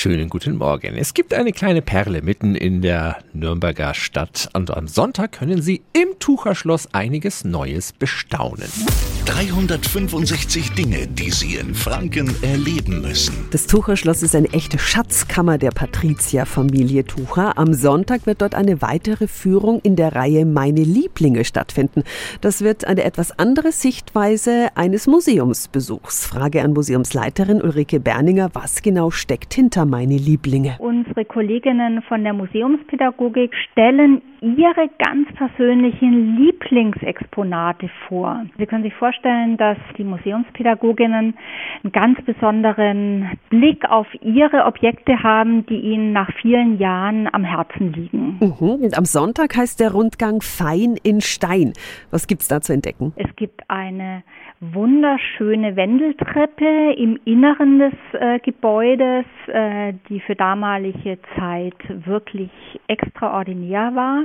Schönen guten Morgen. Es gibt eine kleine Perle mitten in der Nürnberger Stadt und am Sonntag können Sie im Tucherschloss einiges Neues bestaunen. 365 Dinge, die Sie in Franken erleben müssen. Das Tucherschloss ist eine echte Schatzkammer der Patrizierfamilie Tucher. Am Sonntag wird dort eine weitere Führung in der Reihe Meine Lieblinge stattfinden. Das wird eine etwas andere Sichtweise eines Museumsbesuchs. Frage an Museumsleiterin Ulrike Berninger, was genau steckt hinter Meine Lieblinge? Unsere Kolleginnen von der Museumspädagogik stellen ihre ganz persönlichen Lieblingsexponate vor. Sie können sich vorstellen, dass die Museumspädagoginnen einen ganz besonderen Blick auf ihre Objekte haben, die ihnen nach vielen Jahren am Herzen liegen. Mhm. Und am Sonntag heißt der Rundgang Fein in Stein. Was gibt es da zu entdecken? Es gibt eine wunderschöne Wendeltreppe im Inneren des äh, Gebäudes, äh, die für damalige Zeit wirklich extraordinär war.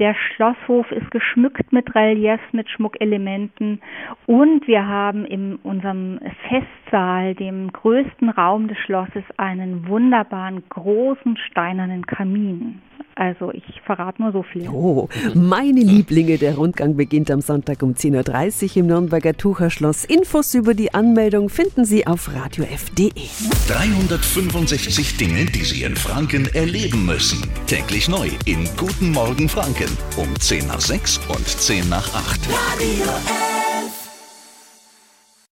Der Schlosshof ist geschmückt mit Reliefs, mit Schmuckelementen und wir haben in unserem Festsaal, dem größten Raum des Schlosses, einen wunderbaren großen steinernen Kamin. Also ich verrate nur so viel. Oh, meine Lieblinge, der Rundgang beginnt am Sonntag um 10.30 Uhr im Nürnberger Tucherschloss. Infos über die Anmeldung finden Sie auf radiof.de. 365 Dinge, die Sie in Franken erleben müssen. Täglich neu in Guten Morgen Franken um 10 nach 6 und 10 nach 8. Radio F.